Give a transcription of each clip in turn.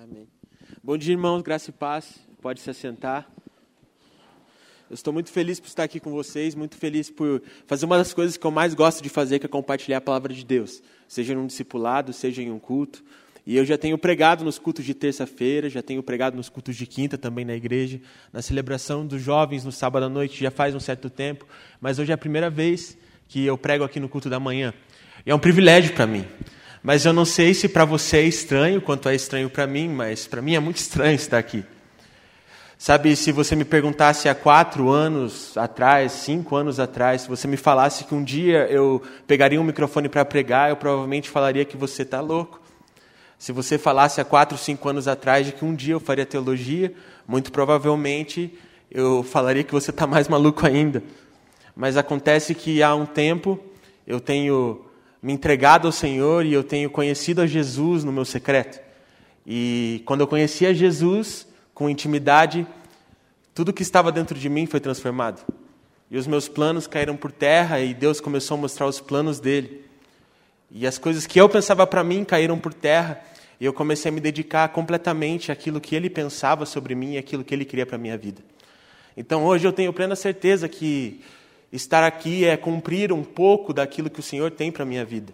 Amém. Bom dia, irmãos, graça e paz. Pode se assentar. Eu estou muito feliz por estar aqui com vocês, muito feliz por fazer uma das coisas que eu mais gosto de fazer, que é compartilhar a palavra de Deus, seja em um discipulado, seja em um culto. E eu já tenho pregado nos cultos de terça-feira, já tenho pregado nos cultos de quinta também na igreja, na celebração dos jovens no sábado à noite, já faz um certo tempo, mas hoje é a primeira vez que eu prego aqui no culto da manhã. E é um privilégio para mim. Mas eu não sei se para você é estranho, quanto é estranho para mim, mas para mim é muito estranho estar aqui. Sabe, se você me perguntasse há quatro anos atrás, cinco anos atrás, se você me falasse que um dia eu pegaria um microfone para pregar, eu provavelmente falaria que você está louco. Se você falasse há quatro, cinco anos atrás de que um dia eu faria teologia, muito provavelmente eu falaria que você está mais maluco ainda. Mas acontece que há um tempo eu tenho me entregado ao Senhor e eu tenho conhecido a Jesus no meu secreto. E quando eu conheci a Jesus com intimidade, tudo que estava dentro de mim foi transformado. E os meus planos caíram por terra e Deus começou a mostrar os planos dele. E as coisas que eu pensava para mim caíram por terra e eu comecei a me dedicar completamente àquilo que ele pensava sobre mim e aquilo que ele queria para minha vida. Então hoje eu tenho plena certeza que Estar aqui é cumprir um pouco daquilo que o Senhor tem para a minha vida.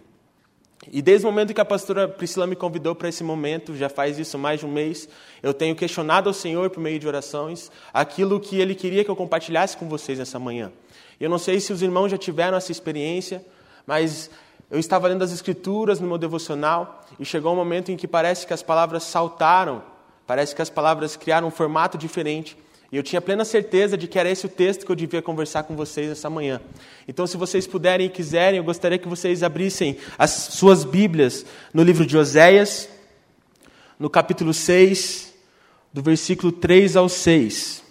E desde o momento que a pastora Priscila me convidou para esse momento, já faz isso mais de um mês, eu tenho questionado ao Senhor por meio de orações aquilo que Ele queria que eu compartilhasse com vocês nessa manhã. Eu não sei se os irmãos já tiveram essa experiência, mas eu estava lendo as Escrituras no meu devocional e chegou um momento em que parece que as palavras saltaram, parece que as palavras criaram um formato diferente e eu tinha plena certeza de que era esse o texto que eu devia conversar com vocês essa manhã. Então, se vocês puderem e quiserem, eu gostaria que vocês abrissem as suas Bíblias no livro de Oséias, no capítulo 6, do versículo 3 ao 6.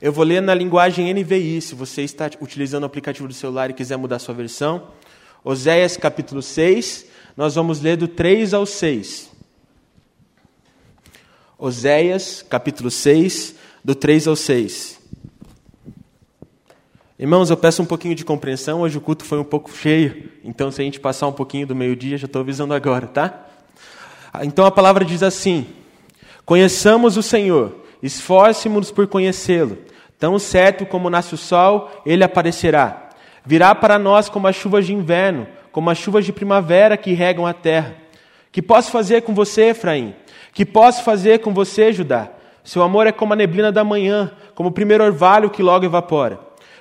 Eu vou ler na linguagem NVI, se você está utilizando o aplicativo do celular e quiser mudar sua versão. Oséias capítulo 6, nós vamos ler do 3 ao 6. Oséias, capítulo 6, do 3 ao 6. Irmãos, eu peço um pouquinho de compreensão, hoje o culto foi um pouco cheio, então se a gente passar um pouquinho do meio-dia, já estou avisando agora, tá? Então a palavra diz assim: Conheçamos o Senhor, esforcemos-nos por conhecê-lo. Tão certo como nasce o sol, ele aparecerá. Virá para nós como as chuvas de inverno, como as chuvas de primavera que regam a terra. Que posso fazer com você, Efraim? Que posso fazer com você, Judá? Seu amor é como a neblina da manhã, como o primeiro orvalho que logo evapora.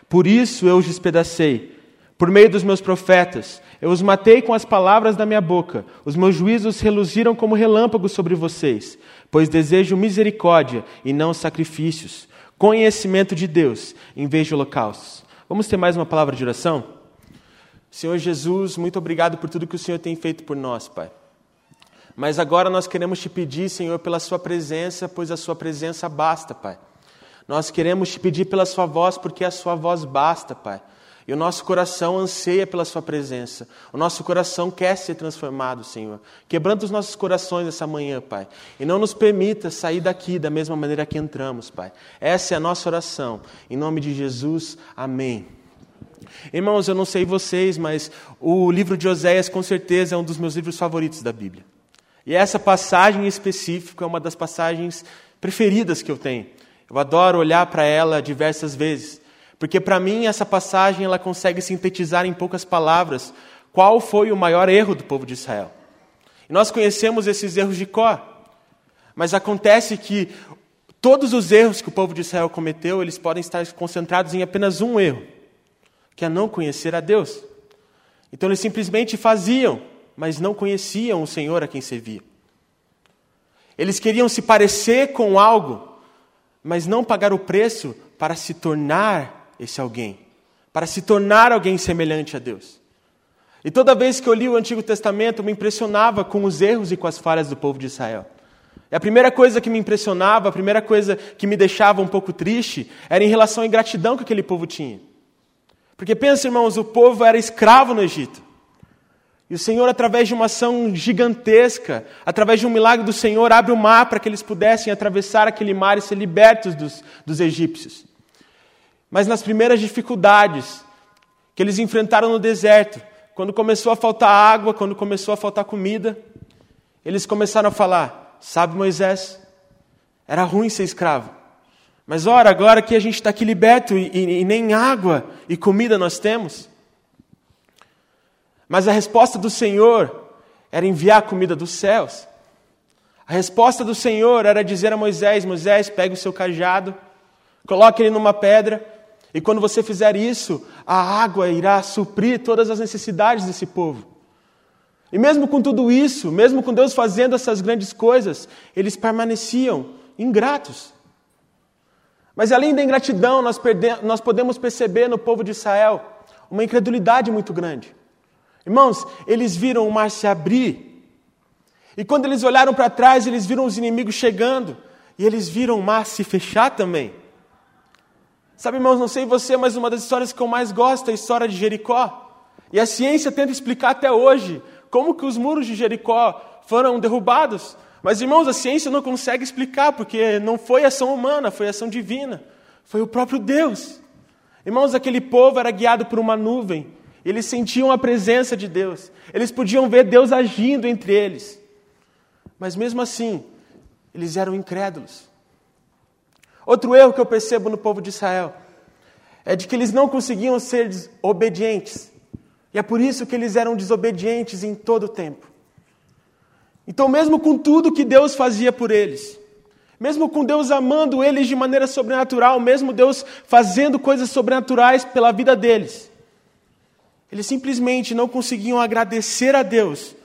Por isso eu os despedacei, por meio dos meus profetas. Eu os matei com as palavras da minha boca. Os meus juízos reluziram como relâmpagos sobre vocês, pois desejo misericórdia e não sacrifícios, conhecimento de Deus em vez de holocaustos. Vamos ter mais uma palavra de oração? Senhor Jesus, muito obrigado por tudo que o Senhor tem feito por nós, Pai. Mas agora nós queremos te pedir, Senhor, pela Sua presença, pois a Sua presença basta, Pai. Nós queremos te pedir pela Sua voz, porque a Sua voz basta, Pai. E o nosso coração anseia pela Sua presença. O nosso coração quer ser transformado, Senhor. Quebrando os nossos corações essa manhã, Pai. E não nos permita sair daqui da mesma maneira que entramos, Pai. Essa é a nossa oração. Em nome de Jesus, amém. Irmãos, eu não sei vocês, mas o livro de Oséias com certeza é um dos meus livros favoritos da Bíblia. E essa passagem em específico é uma das passagens preferidas que eu tenho. Eu adoro olhar para ela diversas vezes, porque para mim essa passagem ela consegue sintetizar em poucas palavras qual foi o maior erro do povo de Israel. E nós conhecemos esses erros de cor, mas acontece que todos os erros que o povo de Israel cometeu, eles podem estar concentrados em apenas um erro, que é não conhecer a Deus. Então eles simplesmente faziam mas não conheciam o Senhor a quem serviam. Eles queriam se parecer com algo, mas não pagar o preço para se tornar esse alguém, para se tornar alguém semelhante a Deus. E toda vez que eu li o Antigo Testamento, me impressionava com os erros e com as falhas do povo de Israel. E a primeira coisa que me impressionava, a primeira coisa que me deixava um pouco triste, era em relação à ingratidão que aquele povo tinha. Porque pensa, irmãos, o povo era escravo no Egito. E o Senhor, através de uma ação gigantesca, através de um milagre do Senhor, abre o mar para que eles pudessem atravessar aquele mar e ser libertos dos, dos egípcios. Mas nas primeiras dificuldades que eles enfrentaram no deserto, quando começou a faltar água, quando começou a faltar comida, eles começaram a falar: Sabe, Moisés, era ruim ser escravo. Mas ora, agora que a gente está aqui liberto e, e, e nem água e comida nós temos. Mas a resposta do Senhor era enviar a comida dos céus. A resposta do Senhor era dizer a Moisés: Moisés, pegue o seu cajado, coloque ele numa pedra, e quando você fizer isso, a água irá suprir todas as necessidades desse povo. E mesmo com tudo isso, mesmo com Deus fazendo essas grandes coisas, eles permaneciam ingratos. Mas além da ingratidão, nós, nós podemos perceber no povo de Israel uma incredulidade muito grande. Irmãos, eles viram o mar se abrir, e quando eles olharam para trás, eles viram os inimigos chegando, e eles viram o mar se fechar também. Sabe, irmãos, não sei você, mas uma das histórias que eu mais gosto é a história de Jericó. E a ciência tenta explicar até hoje como que os muros de Jericó foram derrubados. Mas, irmãos, a ciência não consegue explicar, porque não foi ação humana, foi ação divina. Foi o próprio Deus. Irmãos, aquele povo era guiado por uma nuvem. Eles sentiam a presença de Deus. Eles podiam ver Deus agindo entre eles. Mas mesmo assim, eles eram incrédulos. Outro erro que eu percebo no povo de Israel é de que eles não conseguiam ser obedientes. E é por isso que eles eram desobedientes em todo o tempo. Então, mesmo com tudo que Deus fazia por eles, mesmo com Deus amando eles de maneira sobrenatural, mesmo Deus fazendo coisas sobrenaturais pela vida deles, eles simplesmente não conseguiam agradecer a Deus,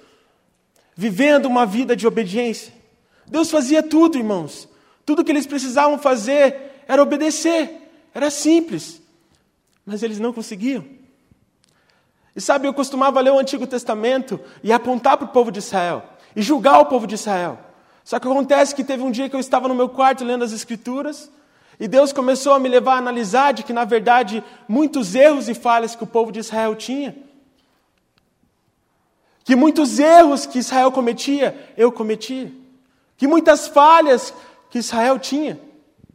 vivendo uma vida de obediência. Deus fazia tudo, irmãos. Tudo que eles precisavam fazer era obedecer, era simples, mas eles não conseguiam. E sabe, eu costumava ler o Antigo Testamento e apontar para o povo de Israel e julgar o povo de Israel. Só que acontece que teve um dia que eu estava no meu quarto lendo as Escrituras e Deus começou a me levar a analisar de que, na verdade, muitos erros e falhas que o povo de Israel tinha, que muitos erros que Israel cometia, eu cometia, que muitas falhas que Israel tinha,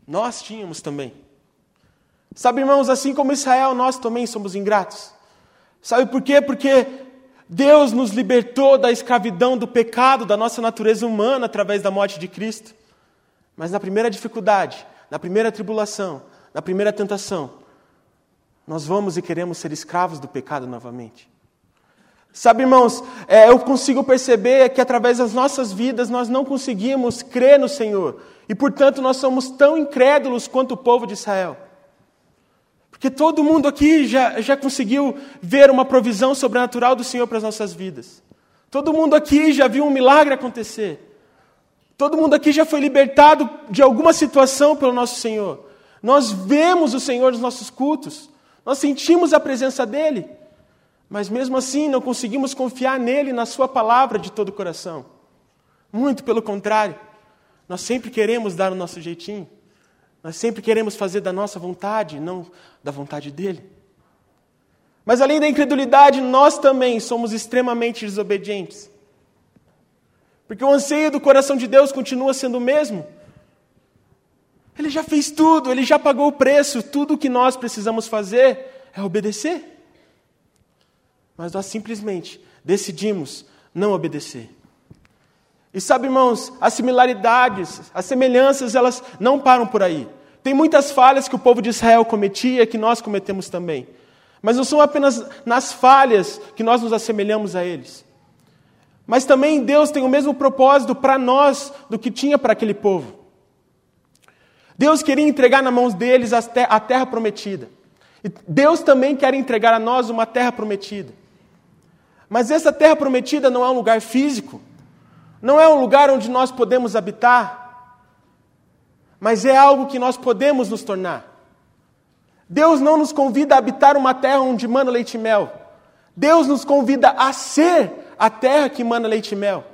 nós tínhamos também. Sabe, irmãos, assim como Israel, nós também somos ingratos. Sabe por quê? Porque Deus nos libertou da escravidão do pecado, da nossa natureza humana, através da morte de Cristo. Mas na primeira dificuldade, na primeira tribulação, na primeira tentação, nós vamos e queremos ser escravos do pecado novamente. Sabe, irmãos, é, eu consigo perceber que através das nossas vidas nós não conseguimos crer no Senhor. E, portanto, nós somos tão incrédulos quanto o povo de Israel. Porque todo mundo aqui já, já conseguiu ver uma provisão sobrenatural do Senhor para as nossas vidas. Todo mundo aqui já viu um milagre acontecer. Todo mundo aqui já foi libertado de alguma situação pelo nosso Senhor. Nós vemos o Senhor nos nossos cultos. Nós sentimos a presença dEle. Mas mesmo assim não conseguimos confiar nele, na Sua palavra de todo o coração. Muito pelo contrário. Nós sempre queremos dar o nosso jeitinho. Nós sempre queremos fazer da nossa vontade, não da vontade dele. Mas além da incredulidade, nós também somos extremamente desobedientes. Porque o anseio do coração de Deus continua sendo o mesmo. Ele já fez tudo, ele já pagou o preço, tudo o que nós precisamos fazer é obedecer. Mas nós simplesmente decidimos não obedecer. E sabe, irmãos, as similaridades, as semelhanças, elas não param por aí. Tem muitas falhas que o povo de Israel cometia que nós cometemos também. Mas não são apenas nas falhas que nós nos assemelhamos a eles. Mas também Deus tem o mesmo propósito para nós do que tinha para aquele povo. Deus queria entregar nas mãos deles a terra prometida. E Deus também quer entregar a nós uma terra prometida. Mas essa terra prometida não é um lugar físico. Não é um lugar onde nós podemos habitar, mas é algo que nós podemos nos tornar. Deus não nos convida a habitar uma terra onde mana leite e mel. Deus nos convida a ser a terra que mana leite e mel.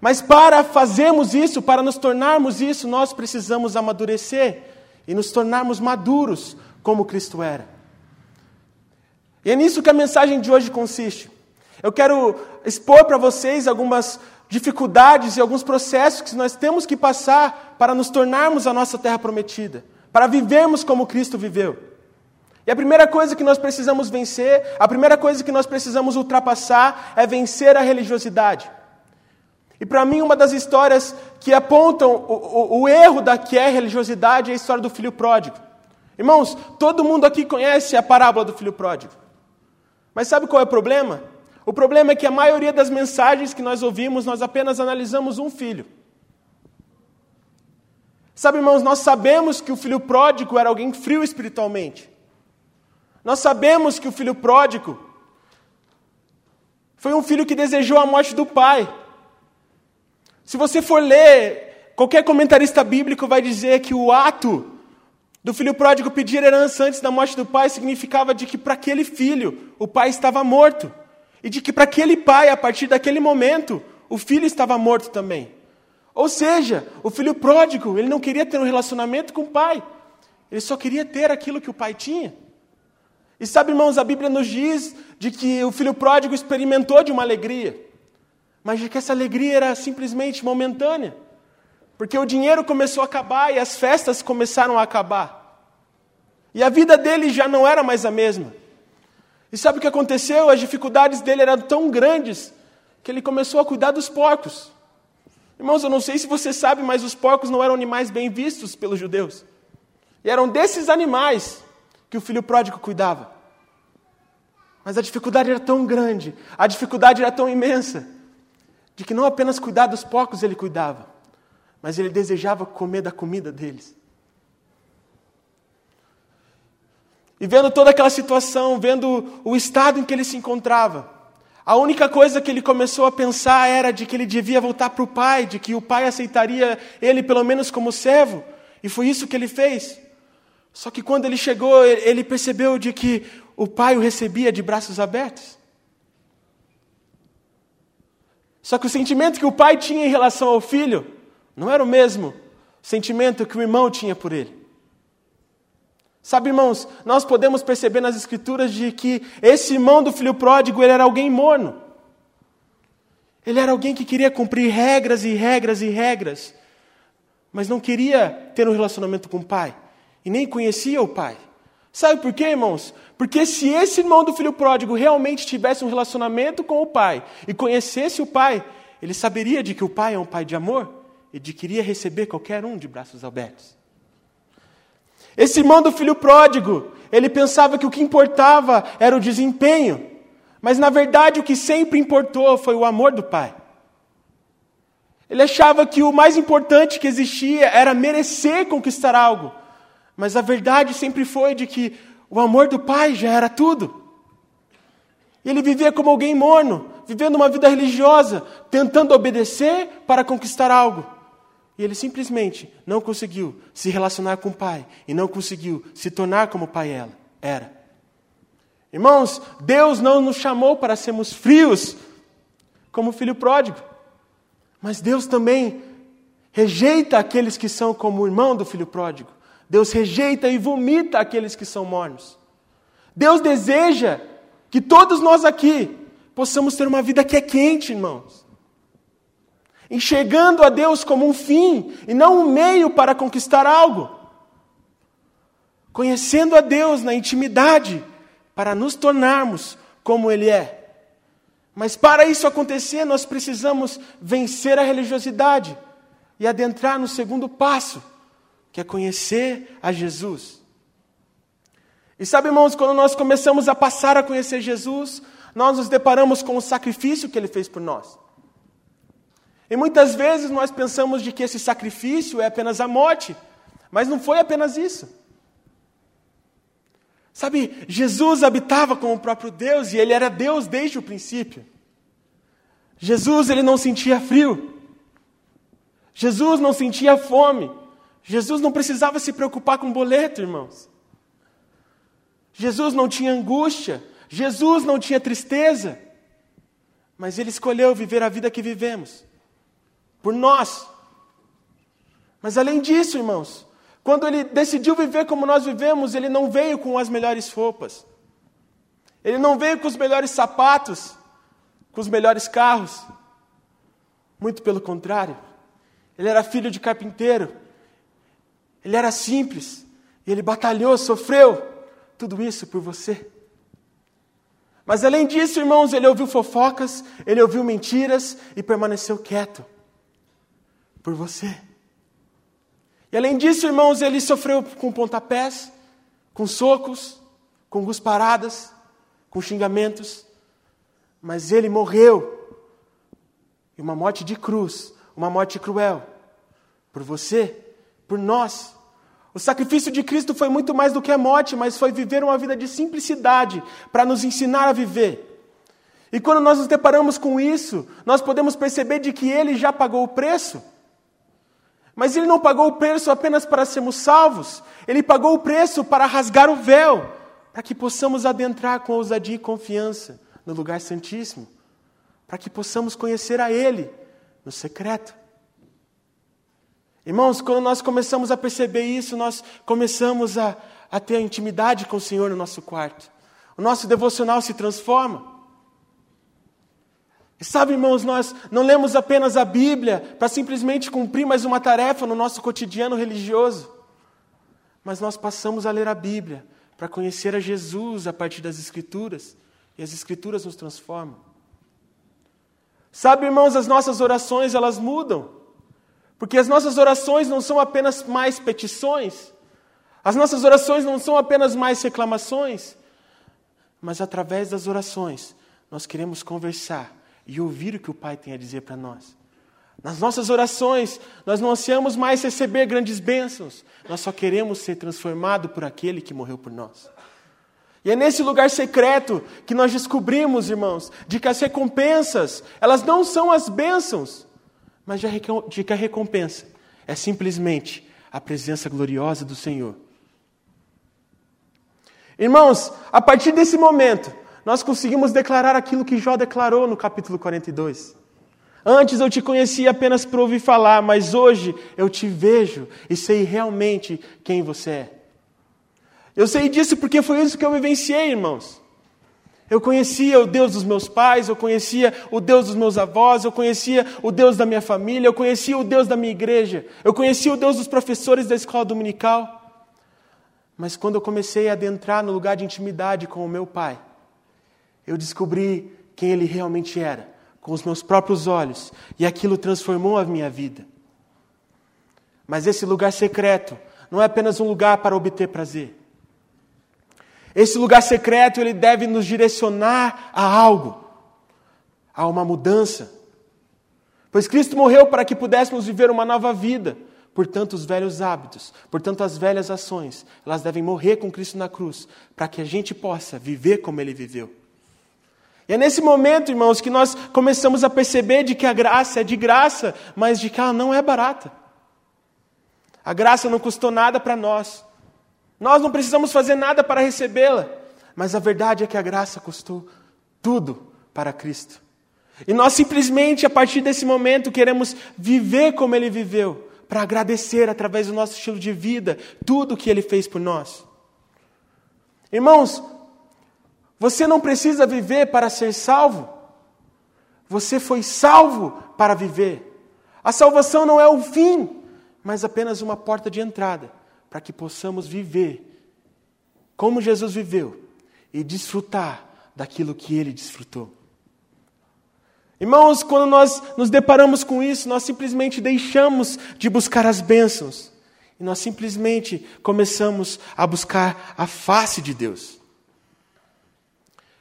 Mas para fazermos isso, para nos tornarmos isso, nós precisamos amadurecer e nos tornarmos maduros como Cristo era. E é nisso que a mensagem de hoje consiste. Eu quero expor para vocês algumas dificuldades e alguns processos que nós temos que passar para nos tornarmos a nossa terra prometida, para vivermos como Cristo viveu. E a primeira coisa que nós precisamos vencer, a primeira coisa que nós precisamos ultrapassar é vencer a religiosidade. E para mim, uma das histórias que apontam o, o, o erro da que é religiosidade é a história do filho pródigo. Irmãos, todo mundo aqui conhece a parábola do filho pródigo. Mas sabe qual é o problema? O problema é que a maioria das mensagens que nós ouvimos, nós apenas analisamos um filho. Sabe, irmãos, nós sabemos que o filho pródigo era alguém frio espiritualmente. Nós sabemos que o filho pródigo foi um filho que desejou a morte do pai. Se você for ler, qualquer comentarista bíblico vai dizer que o ato do filho pródigo pedir herança antes da morte do pai significava de que para aquele filho o pai estava morto. E de que para aquele pai, a partir daquele momento, o filho estava morto também. Ou seja, o filho pródigo, ele não queria ter um relacionamento com o pai. Ele só queria ter aquilo que o pai tinha. E sabe, irmãos, a Bíblia nos diz de que o filho pródigo experimentou de uma alegria mas de que essa alegria era simplesmente momentânea. Porque o dinheiro começou a acabar e as festas começaram a acabar. E a vida dele já não era mais a mesma. E sabe o que aconteceu? As dificuldades dele eram tão grandes que ele começou a cuidar dos porcos. Irmãos, eu não sei se você sabe, mas os porcos não eram animais bem vistos pelos judeus. E eram desses animais que o filho pródigo cuidava. Mas a dificuldade era tão grande, a dificuldade era tão imensa, de que não apenas cuidar dos porcos ele cuidava, mas ele desejava comer da comida deles. E vendo toda aquela situação, vendo o estado em que ele se encontrava, a única coisa que ele começou a pensar era de que ele devia voltar para o pai, de que o pai aceitaria ele pelo menos como servo, e foi isso que ele fez. Só que quando ele chegou, ele percebeu de que o pai o recebia de braços abertos. Só que o sentimento que o pai tinha em relação ao filho não era o mesmo sentimento que o irmão tinha por ele. Sabe, irmãos, nós podemos perceber nas escrituras de que esse irmão do filho pródigo ele era alguém morno. Ele era alguém que queria cumprir regras e regras e regras, mas não queria ter um relacionamento com o pai e nem conhecia o pai. Sabe por quê, irmãos? Porque se esse irmão do filho pródigo realmente tivesse um relacionamento com o pai e conhecesse o pai, ele saberia de que o pai é um pai de amor e de que iria receber qualquer um de braços abertos. Esse irmão do filho pródigo, ele pensava que o que importava era o desempenho, mas na verdade o que sempre importou foi o amor do pai. Ele achava que o mais importante que existia era merecer conquistar algo mas a verdade sempre foi de que o amor do Pai já era tudo. Ele vivia como alguém morno, vivendo uma vida religiosa, tentando obedecer para conquistar algo. E ele simplesmente não conseguiu se relacionar com o Pai e não conseguiu se tornar como o Pai era. Irmãos, Deus não nos chamou para sermos frios como o filho pródigo, mas Deus também rejeita aqueles que são como o irmão do filho pródigo. Deus rejeita e vomita aqueles que são mornos. Deus deseja que todos nós aqui possamos ter uma vida que é quente, irmãos. Enxergando a Deus como um fim e não um meio para conquistar algo. Conhecendo a Deus na intimidade para nos tornarmos como Ele é. Mas para isso acontecer, nós precisamos vencer a religiosidade e adentrar no segundo passo que é conhecer a Jesus. E sabe, irmãos, quando nós começamos a passar a conhecer Jesus, nós nos deparamos com o sacrifício que ele fez por nós. E muitas vezes nós pensamos de que esse sacrifício é apenas a morte, mas não foi apenas isso. Sabe, Jesus habitava com o próprio Deus e ele era Deus desde o princípio. Jesus, ele não sentia frio. Jesus não sentia fome. Jesus não precisava se preocupar com boleto, irmãos. Jesus não tinha angústia, Jesus não tinha tristeza, mas ele escolheu viver a vida que vivemos, por nós. Mas além disso, irmãos, quando ele decidiu viver como nós vivemos, ele não veio com as melhores roupas, ele não veio com os melhores sapatos, com os melhores carros, muito pelo contrário, ele era filho de carpinteiro, ele era simples. E ele batalhou, sofreu. Tudo isso por você. Mas além disso, irmãos, ele ouviu fofocas, ele ouviu mentiras e permaneceu quieto. Por você. E além disso, irmãos, ele sofreu com pontapés, com socos, com gusparadas, com xingamentos. Mas ele morreu. E uma morte de cruz, uma morte cruel. Por você, por nós. O sacrifício de Cristo foi muito mais do que a morte, mas foi viver uma vida de simplicidade para nos ensinar a viver. E quando nós nos deparamos com isso, nós podemos perceber de que ele já pagou o preço. Mas ele não pagou o preço apenas para sermos salvos, ele pagou o preço para rasgar o véu, para que possamos adentrar com ousadia e confiança no lugar santíssimo, para que possamos conhecer a ele no secreto. Irmãos, quando nós começamos a perceber isso, nós começamos a, a ter intimidade com o Senhor no nosso quarto. O nosso devocional se transforma. Sabe, irmãos, nós não lemos apenas a Bíblia para simplesmente cumprir mais uma tarefa no nosso cotidiano religioso, mas nós passamos a ler a Bíblia para conhecer a Jesus a partir das Escrituras, e as Escrituras nos transformam. Sabe, irmãos, as nossas orações elas mudam. Porque as nossas orações não são apenas mais petições, as nossas orações não são apenas mais reclamações, mas através das orações nós queremos conversar e ouvir o que o Pai tem a dizer para nós. Nas nossas orações, nós não ansiamos mais receber grandes bênçãos, nós só queremos ser transformados por aquele que morreu por nós. E é nesse lugar secreto que nós descobrimos, irmãos, de que as recompensas, elas não são as bênçãos, mas de que a recompensa é simplesmente a presença gloriosa do Senhor. Irmãos, a partir desse momento, nós conseguimos declarar aquilo que Jó declarou no capítulo 42. Antes eu te conhecia apenas por ouvir falar, mas hoje eu te vejo e sei realmente quem você é. Eu sei disso porque foi isso que eu vivenciei, irmãos. Eu conhecia o Deus dos meus pais, eu conhecia o Deus dos meus avós, eu conhecia o Deus da minha família, eu conhecia o Deus da minha igreja, eu conhecia o Deus dos professores da escola dominical. Mas quando eu comecei a adentrar no lugar de intimidade com o meu pai, eu descobri quem ele realmente era, com os meus próprios olhos, e aquilo transformou a minha vida. Mas esse lugar secreto não é apenas um lugar para obter prazer. Esse lugar secreto, ele deve nos direcionar a algo, a uma mudança. Pois Cristo morreu para que pudéssemos viver uma nova vida. Portanto, os velhos hábitos, portanto, as velhas ações, elas devem morrer com Cristo na cruz, para que a gente possa viver como ele viveu. E é nesse momento, irmãos, que nós começamos a perceber de que a graça é de graça, mas de que ela não é barata. A graça não custou nada para nós. Nós não precisamos fazer nada para recebê-la, mas a verdade é que a graça custou tudo para Cristo. E nós simplesmente, a partir desse momento, queremos viver como Ele viveu, para agradecer através do nosso estilo de vida tudo o que Ele fez por nós. Irmãos, você não precisa viver para ser salvo, você foi salvo para viver. A salvação não é o fim, mas apenas uma porta de entrada para que possamos viver como Jesus viveu e desfrutar daquilo que ele desfrutou. Irmãos, quando nós nos deparamos com isso, nós simplesmente deixamos de buscar as bênçãos e nós simplesmente começamos a buscar a face de Deus.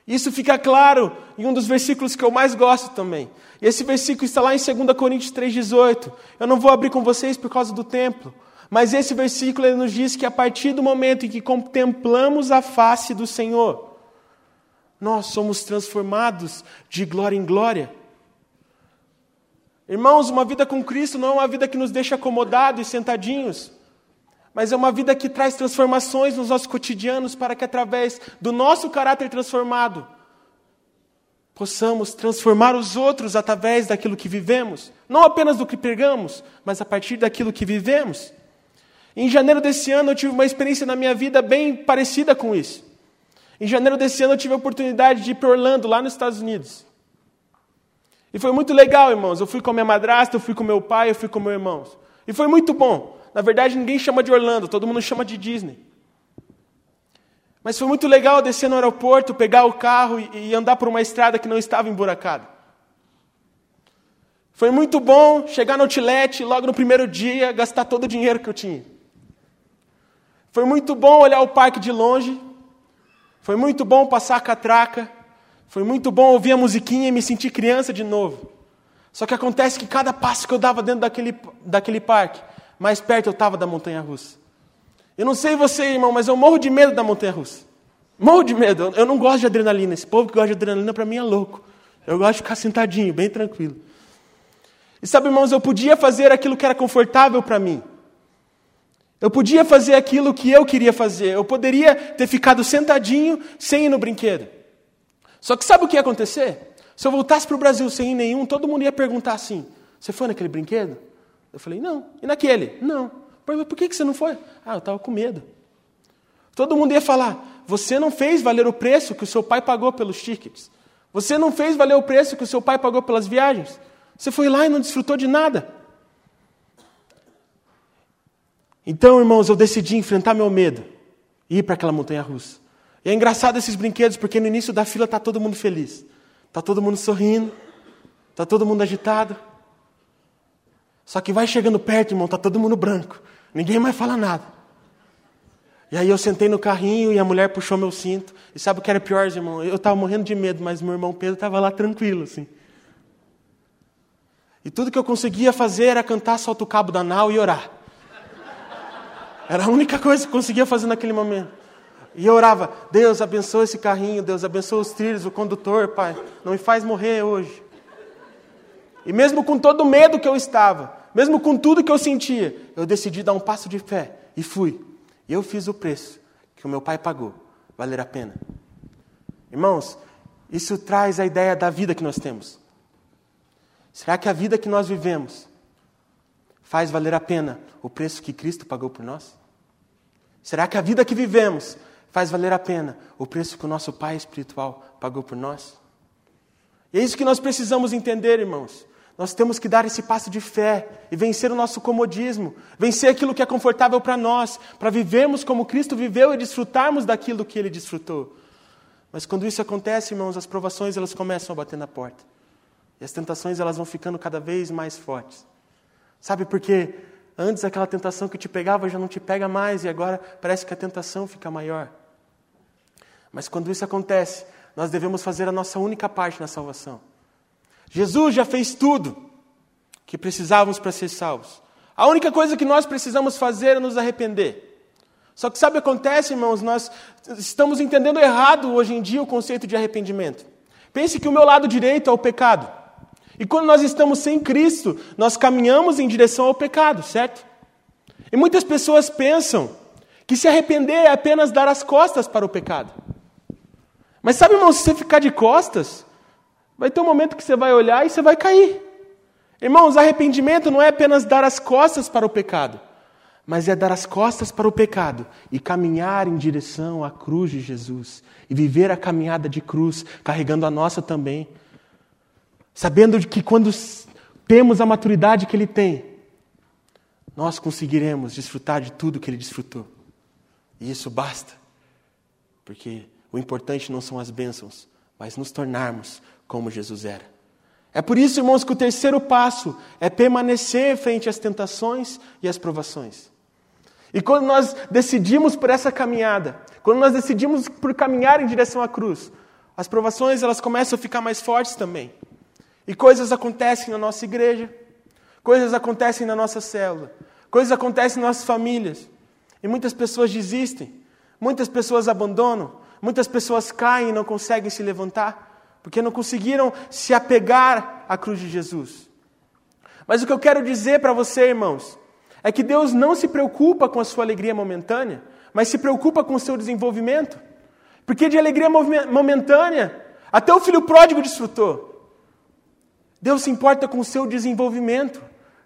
Isso fica claro em um dos versículos que eu mais gosto também. E esse versículo está lá em 2 Coríntios 3,18. Eu não vou abrir com vocês por causa do templo, mas esse versículo nos diz que a partir do momento em que contemplamos a face do Senhor, nós somos transformados de glória em glória. Irmãos, uma vida com Cristo não é uma vida que nos deixa acomodados e sentadinhos, mas é uma vida que traz transformações nos nossos cotidianos para que, através do nosso caráter transformado, possamos transformar os outros através daquilo que vivemos, não apenas do que pregamos, mas a partir daquilo que vivemos. Em janeiro desse ano eu tive uma experiência na minha vida bem parecida com isso. Em janeiro desse ano eu tive a oportunidade de ir para Orlando, lá nos Estados Unidos. E foi muito legal, irmãos. Eu fui com a minha madrasta, eu fui com meu pai, eu fui com meus irmãos. E foi muito bom. Na verdade, ninguém chama de Orlando, todo mundo chama de Disney. Mas foi muito legal descer no aeroporto, pegar o carro e, e andar por uma estrada que não estava emburacada. Foi muito bom chegar no outlet logo no primeiro dia, gastar todo o dinheiro que eu tinha. Foi muito bom olhar o parque de longe. Foi muito bom passar a catraca. Foi muito bom ouvir a musiquinha e me sentir criança de novo. Só que acontece que cada passo que eu dava dentro daquele, daquele parque, mais perto eu estava da montanha russa. Eu não sei você, irmão, mas eu morro de medo da montanha russa. Morro de medo. Eu não gosto de adrenalina. Esse povo que gosta de adrenalina, para mim, é louco. Eu gosto de ficar sentadinho, bem tranquilo. E sabe, irmãos, eu podia fazer aquilo que era confortável para mim. Eu podia fazer aquilo que eu queria fazer. Eu poderia ter ficado sentadinho sem ir no brinquedo. Só que sabe o que ia acontecer? Se eu voltasse para o Brasil sem ir nenhum, todo mundo ia perguntar assim: Você foi naquele brinquedo? Eu falei: Não. E naquele? Não. Por que você não foi? Ah, eu estava com medo. Todo mundo ia falar: Você não fez valer o preço que o seu pai pagou pelos tickets. Você não fez valer o preço que o seu pai pagou pelas viagens. Você foi lá e não desfrutou de nada. Então, irmãos, eu decidi enfrentar meu medo e ir para aquela montanha russa. E é engraçado esses brinquedos, porque no início da fila está todo mundo feliz. Está todo mundo sorrindo. Está todo mundo agitado. Só que vai chegando perto, irmão, está todo mundo branco. Ninguém mais fala nada. E aí eu sentei no carrinho e a mulher puxou meu cinto. E sabe o que era pior, irmão? Eu estava morrendo de medo, mas meu irmão Pedro estava lá tranquilo, assim. E tudo que eu conseguia fazer era cantar Solta o Cabo da Nau e orar. Era a única coisa que conseguia fazer naquele momento. E eu orava, Deus abençoa esse carrinho, Deus abençoa os trilhos, o condutor, Pai, não me faz morrer hoje. E mesmo com todo o medo que eu estava, mesmo com tudo que eu sentia, eu decidi dar um passo de fé e fui. E eu fiz o preço que o meu pai pagou. Valer a pena. Irmãos, isso traz a ideia da vida que nós temos. Será que a vida que nós vivemos faz valer a pena o preço que Cristo pagou por nós? Será que a vida que vivemos faz valer a pena o preço que o nosso Pai espiritual pagou por nós? E é isso que nós precisamos entender, irmãos. Nós temos que dar esse passo de fé e vencer o nosso comodismo, vencer aquilo que é confortável para nós, para vivermos como Cristo viveu e desfrutarmos daquilo que ele desfrutou. Mas quando isso acontece, irmãos, as provações elas começam a bater na porta. E as tentações elas vão ficando cada vez mais fortes. Sabe por quê? Antes aquela tentação que te pegava já não te pega mais e agora parece que a tentação fica maior. Mas quando isso acontece, nós devemos fazer a nossa única parte na salvação. Jesus já fez tudo que precisávamos para ser salvos. A única coisa que nós precisamos fazer é nos arrepender. Só que sabe o que acontece, irmãos? Nós estamos entendendo errado hoje em dia o conceito de arrependimento. Pense que o meu lado direito é o pecado. E quando nós estamos sem Cristo, nós caminhamos em direção ao pecado, certo? E muitas pessoas pensam que se arrepender é apenas dar as costas para o pecado. Mas sabe, irmão, se você ficar de costas, vai ter um momento que você vai olhar e você vai cair. Irmãos, arrependimento não é apenas dar as costas para o pecado, mas é dar as costas para o pecado e caminhar em direção à cruz de Jesus e viver a caminhada de cruz, carregando a nossa também sabendo que quando temos a maturidade que Ele tem, nós conseguiremos desfrutar de tudo que Ele desfrutou. E isso basta, porque o importante não são as bênçãos, mas nos tornarmos como Jesus era. É por isso, irmãos, que o terceiro passo é permanecer frente às tentações e às provações. E quando nós decidimos por essa caminhada, quando nós decidimos por caminhar em direção à cruz, as provações elas começam a ficar mais fortes também. E coisas acontecem na nossa igreja, coisas acontecem na nossa célula, coisas acontecem nas nossas famílias. E muitas pessoas desistem, muitas pessoas abandonam, muitas pessoas caem e não conseguem se levantar, porque não conseguiram se apegar à cruz de Jesus. Mas o que eu quero dizer para você, irmãos, é que Deus não se preocupa com a sua alegria momentânea, mas se preocupa com o seu desenvolvimento. Porque de alegria momentânea, até o filho pródigo desfrutou. Deus se importa com o seu desenvolvimento,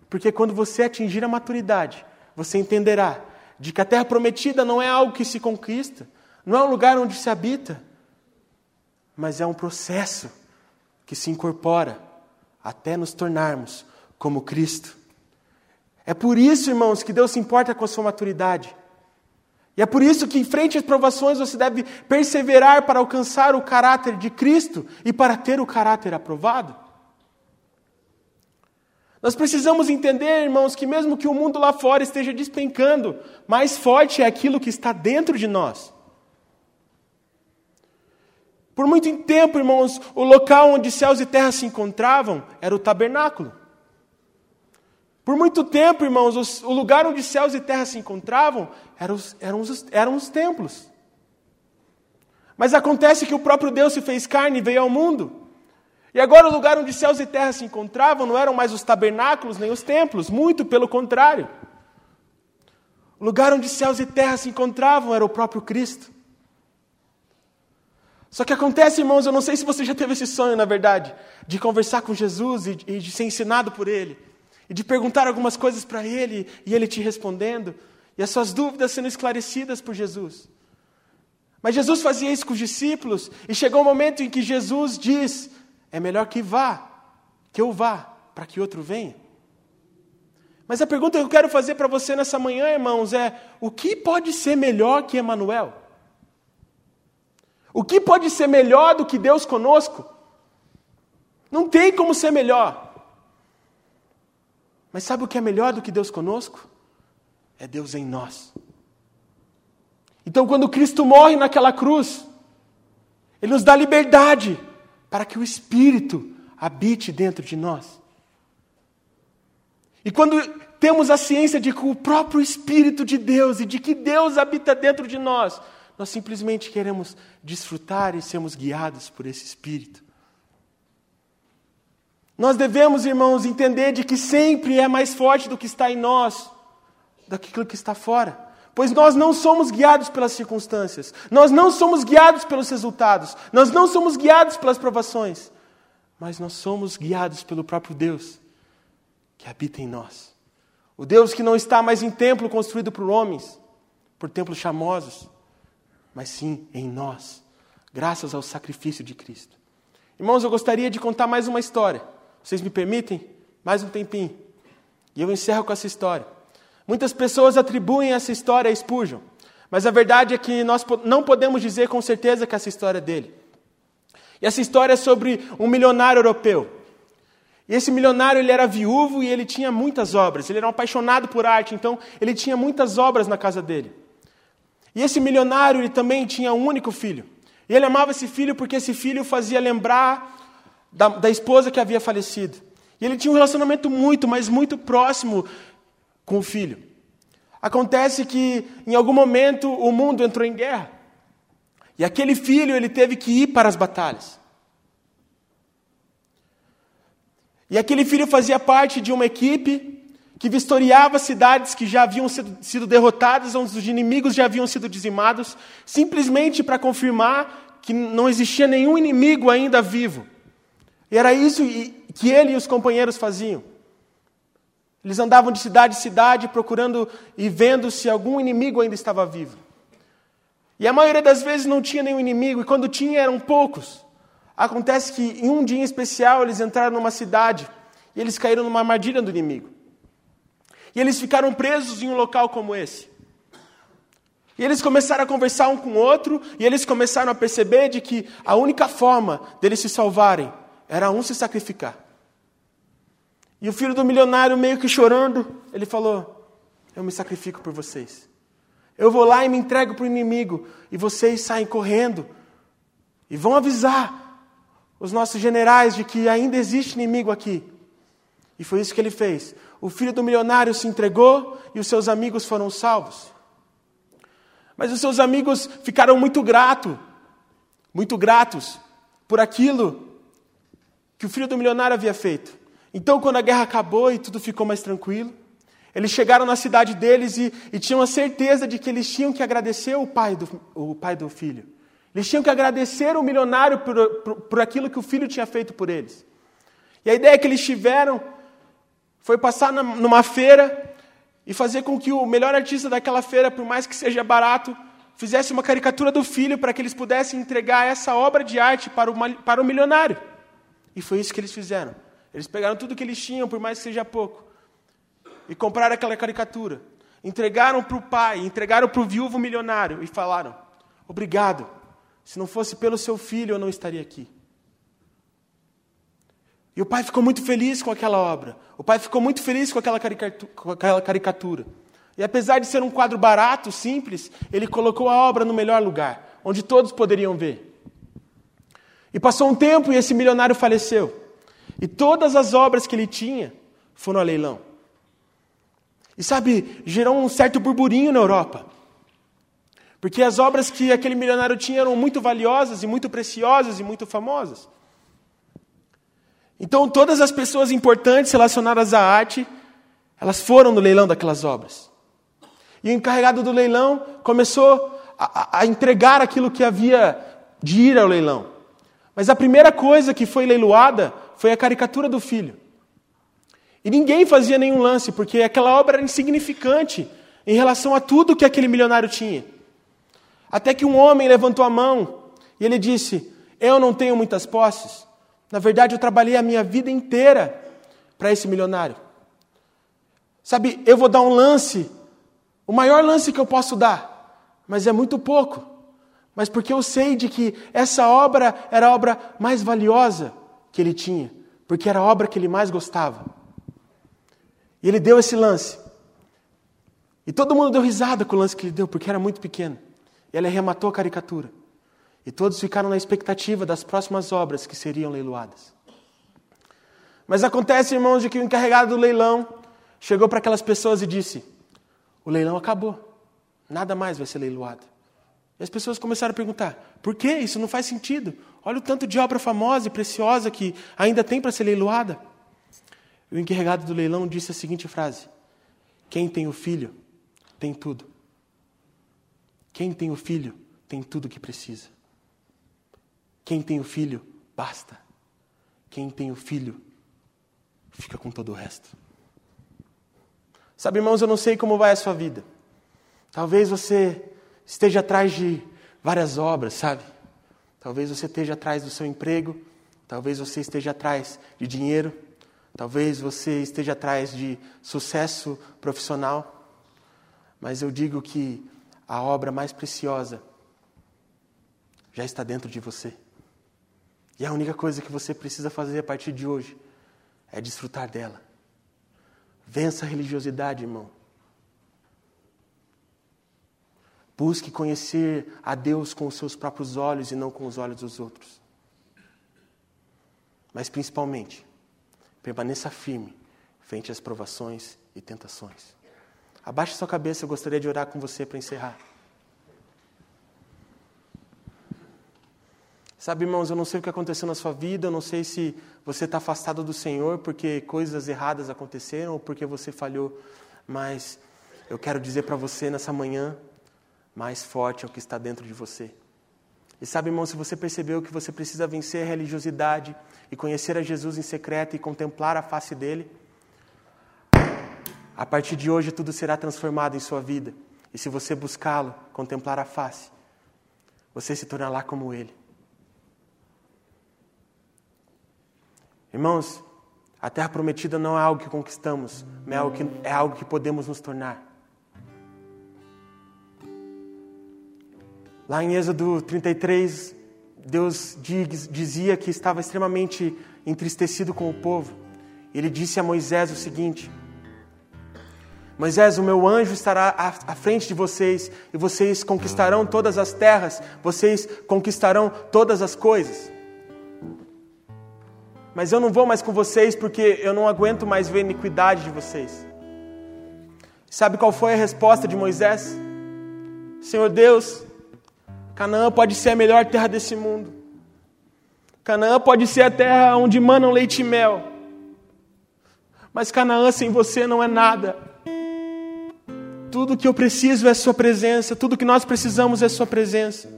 porque quando você atingir a maturidade, você entenderá de que a terra prometida não é algo que se conquista, não é um lugar onde se habita, mas é um processo que se incorpora até nos tornarmos como Cristo. É por isso, irmãos, que Deus se importa com a sua maturidade. E é por isso que, em frente às provações, você deve perseverar para alcançar o caráter de Cristo e para ter o caráter aprovado. Nós precisamos entender, irmãos, que mesmo que o mundo lá fora esteja despencando, mais forte é aquilo que está dentro de nós. Por muito tempo, irmãos, o local onde céus e terra se encontravam era o tabernáculo. Por muito tempo, irmãos, o lugar onde céus e terra se encontravam eram os, eram os, eram os templos. Mas acontece que o próprio Deus se fez carne e veio ao mundo. E agora o lugar onde céus e terra se encontravam não eram mais os tabernáculos nem os templos, muito pelo contrário. O lugar onde céus e terra se encontravam era o próprio Cristo. Só que acontece, irmãos, eu não sei se você já teve esse sonho, na verdade, de conversar com Jesus e, e de ser ensinado por Ele, e de perguntar algumas coisas para Ele e Ele te respondendo, e as suas dúvidas sendo esclarecidas por Jesus. Mas Jesus fazia isso com os discípulos, e chegou o um momento em que Jesus diz: é melhor que vá, que eu vá, para que outro venha. Mas a pergunta que eu quero fazer para você nessa manhã, irmãos, é: o que pode ser melhor que Emanuel? O que pode ser melhor do que Deus conosco? Não tem como ser melhor. Mas sabe o que é melhor do que Deus conosco? É Deus em nós. Então, quando Cristo morre naquela cruz, Ele nos dá liberdade para que o Espírito habite dentro de nós. E quando temos a ciência de que o próprio Espírito de Deus e de que Deus habita dentro de nós, nós simplesmente queremos desfrutar e sermos guiados por esse Espírito. Nós devemos, irmãos, entender de que sempre é mais forte do que está em nós, daquilo que está fora. Pois nós não somos guiados pelas circunstâncias, nós não somos guiados pelos resultados, nós não somos guiados pelas provações, mas nós somos guiados pelo próprio Deus que habita em nós. O Deus que não está mais em templo construído por homens, por templos chamosos, mas sim em nós, graças ao sacrifício de Cristo. Irmãos, eu gostaria de contar mais uma história. Vocês me permitem? Mais um tempinho. E eu encerro com essa história. Muitas pessoas atribuem essa história a Spurgeon, mas a verdade é que nós não podemos dizer com certeza que essa história é dele. E essa história é sobre um milionário europeu. E esse milionário ele era viúvo e ele tinha muitas obras. Ele era um apaixonado por arte, então ele tinha muitas obras na casa dele. E esse milionário ele também tinha um único filho. E ele amava esse filho porque esse filho fazia lembrar da, da esposa que havia falecido. E ele tinha um relacionamento muito, mas muito próximo com o filho. Acontece que em algum momento o mundo entrou em guerra. E aquele filho ele teve que ir para as batalhas. E aquele filho fazia parte de uma equipe que vistoriava cidades que já haviam sido, derrotadas, onde os inimigos já haviam sido dizimados, simplesmente para confirmar que não existia nenhum inimigo ainda vivo. E era isso que ele e os companheiros faziam. Eles andavam de cidade em cidade procurando e vendo se algum inimigo ainda estava vivo. E a maioria das vezes não tinha nenhum inimigo, e quando tinha eram poucos. Acontece que em um dia em especial eles entraram numa cidade e eles caíram numa armadilha do inimigo. E eles ficaram presos em um local como esse. E eles começaram a conversar um com o outro, e eles começaram a perceber de que a única forma deles se salvarem era um se sacrificar. E o filho do milionário, meio que chorando, ele falou: Eu me sacrifico por vocês. Eu vou lá e me entrego para o inimigo, e vocês saem correndo e vão avisar os nossos generais de que ainda existe inimigo aqui. E foi isso que ele fez. O filho do milionário se entregou e os seus amigos foram salvos. Mas os seus amigos ficaram muito gratos, muito gratos por aquilo que o filho do milionário havia feito. Então, quando a guerra acabou e tudo ficou mais tranquilo, eles chegaram na cidade deles e, e tinham a certeza de que eles tinham que agradecer o pai do, o pai do filho. Eles tinham que agradecer o milionário por, por, por aquilo que o filho tinha feito por eles. E a ideia que eles tiveram foi passar numa feira e fazer com que o melhor artista daquela feira, por mais que seja barato, fizesse uma caricatura do filho para que eles pudessem entregar essa obra de arte para o, para o milionário. E foi isso que eles fizeram. Eles pegaram tudo que eles tinham, por mais que seja pouco, e compraram aquela caricatura. entregaram para o pai, entregaram para o viúvo milionário e falaram: Obrigado, se não fosse pelo seu filho eu não estaria aqui. E o pai ficou muito feliz com aquela obra. O pai ficou muito feliz com aquela, com aquela caricatura. E apesar de ser um quadro barato, simples, ele colocou a obra no melhor lugar, onde todos poderiam ver. E passou um tempo e esse milionário faleceu. E todas as obras que ele tinha foram a leilão. E sabe, gerou um certo burburinho na Europa. Porque as obras que aquele milionário tinha eram muito valiosas e muito preciosas e muito famosas. Então, todas as pessoas importantes relacionadas à arte, elas foram no leilão daquelas obras. E o encarregado do leilão começou a, a entregar aquilo que havia de ir ao leilão. Mas a primeira coisa que foi leiloada foi a caricatura do filho. E ninguém fazia nenhum lance, porque aquela obra era insignificante em relação a tudo que aquele milionário tinha. Até que um homem levantou a mão e ele disse: Eu não tenho muitas posses. Na verdade, eu trabalhei a minha vida inteira para esse milionário. Sabe, eu vou dar um lance, o maior lance que eu posso dar, mas é muito pouco. Mas porque eu sei de que essa obra era a obra mais valiosa que ele tinha, porque era a obra que ele mais gostava. E ele deu esse lance. E todo mundo deu risada com o lance que ele deu, porque era muito pequeno. E ele arrematou a caricatura. E todos ficaram na expectativa das próximas obras que seriam leiloadas. Mas acontece, irmãos, de que o encarregado do leilão chegou para aquelas pessoas e disse: O leilão acabou, nada mais vai ser leiloado. E as pessoas começaram a perguntar: Por que? Isso não faz sentido. Olha o tanto de obra famosa e preciosa que ainda tem para ser leiloada. E o encarregado do leilão disse a seguinte frase: Quem tem o filho tem tudo. Quem tem o filho tem tudo o que precisa. Quem tem o filho, basta. Quem tem o filho, fica com todo o resto. Sabe, irmãos, eu não sei como vai a sua vida. Talvez você esteja atrás de várias obras, sabe? Talvez você esteja atrás do seu emprego, talvez você esteja atrás de dinheiro, talvez você esteja atrás de sucesso profissional, mas eu digo que a obra mais preciosa já está dentro de você. E a única coisa que você precisa fazer a partir de hoje é desfrutar dela. Vença a religiosidade, irmão. Busque conhecer a Deus com os seus próprios olhos e não com os olhos dos outros. Mas principalmente, permaneça firme frente às provações e tentações. Abaixe sua cabeça, eu gostaria de orar com você para encerrar. Sabe, irmãos, eu não sei o que aconteceu na sua vida, eu não sei se você está afastado do Senhor porque coisas erradas aconteceram ou porque você falhou, mas eu quero dizer para você nessa manhã mais forte é o que está dentro de você. E sabe, irmão, se você percebeu que você precisa vencer a religiosidade e conhecer a Jesus em secreto e contemplar a face dele, a partir de hoje tudo será transformado em sua vida. E se você buscá-lo, contemplar a face, você se tornará como ele. Irmãos, a terra prometida não é algo que conquistamos, mas é algo que, é algo que podemos nos tornar. Lá em Êxodo 33, Deus dizia que estava extremamente entristecido com o povo. Ele disse a Moisés o seguinte: Moisés, o meu anjo estará à frente de vocês, e vocês conquistarão todas as terras, vocês conquistarão todas as coisas. Mas eu não vou mais com vocês porque eu não aguento mais ver a iniquidade de vocês. Sabe qual foi a resposta de Moisés? Senhor Deus, Canaã pode ser a melhor terra desse mundo. Canaã pode ser a terra onde manam leite e mel. Mas Canaã sem você não é nada. Tudo que eu preciso é Sua presença, tudo que nós precisamos é Sua presença.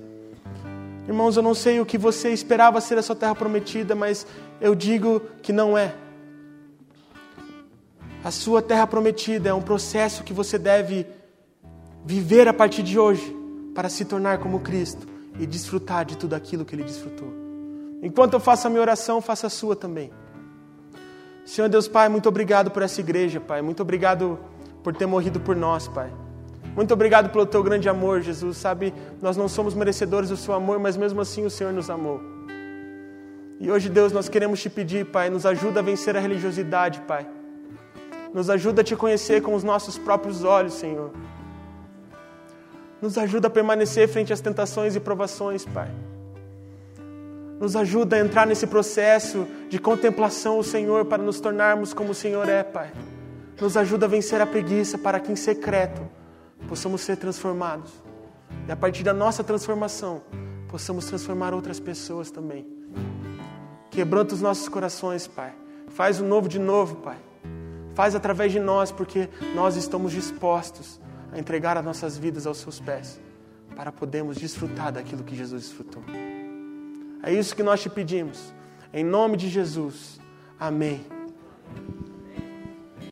Irmãos, eu não sei o que você esperava ser a sua terra prometida, mas eu digo que não é. A sua terra prometida é um processo que você deve viver a partir de hoje para se tornar como Cristo e desfrutar de tudo aquilo que Ele desfrutou. Enquanto eu faço a minha oração, faça a sua também. Senhor Deus Pai, muito obrigado por essa igreja, Pai. Muito obrigado por ter morrido por nós, Pai. Muito obrigado pelo teu grande amor, Jesus. Sabe, nós não somos merecedores do seu amor, mas mesmo assim o Senhor nos amou. E hoje, Deus, nós queremos te pedir, Pai, nos ajuda a vencer a religiosidade, Pai. Nos ajuda a te conhecer com os nossos próprios olhos, Senhor. Nos ajuda a permanecer frente às tentações e provações, Pai. Nos ajuda a entrar nesse processo de contemplação ao Senhor para nos tornarmos como o Senhor é, Pai. Nos ajuda a vencer a preguiça para que em secreto possamos ser transformados. E a partir da nossa transformação, possamos transformar outras pessoas também. Quebranta os nossos corações, Pai. Faz o novo de novo, Pai. Faz através de nós, porque nós estamos dispostos a entregar as nossas vidas aos seus pés, para podermos desfrutar daquilo que Jesus desfrutou. É isso que nós te pedimos. Em nome de Jesus. Amém.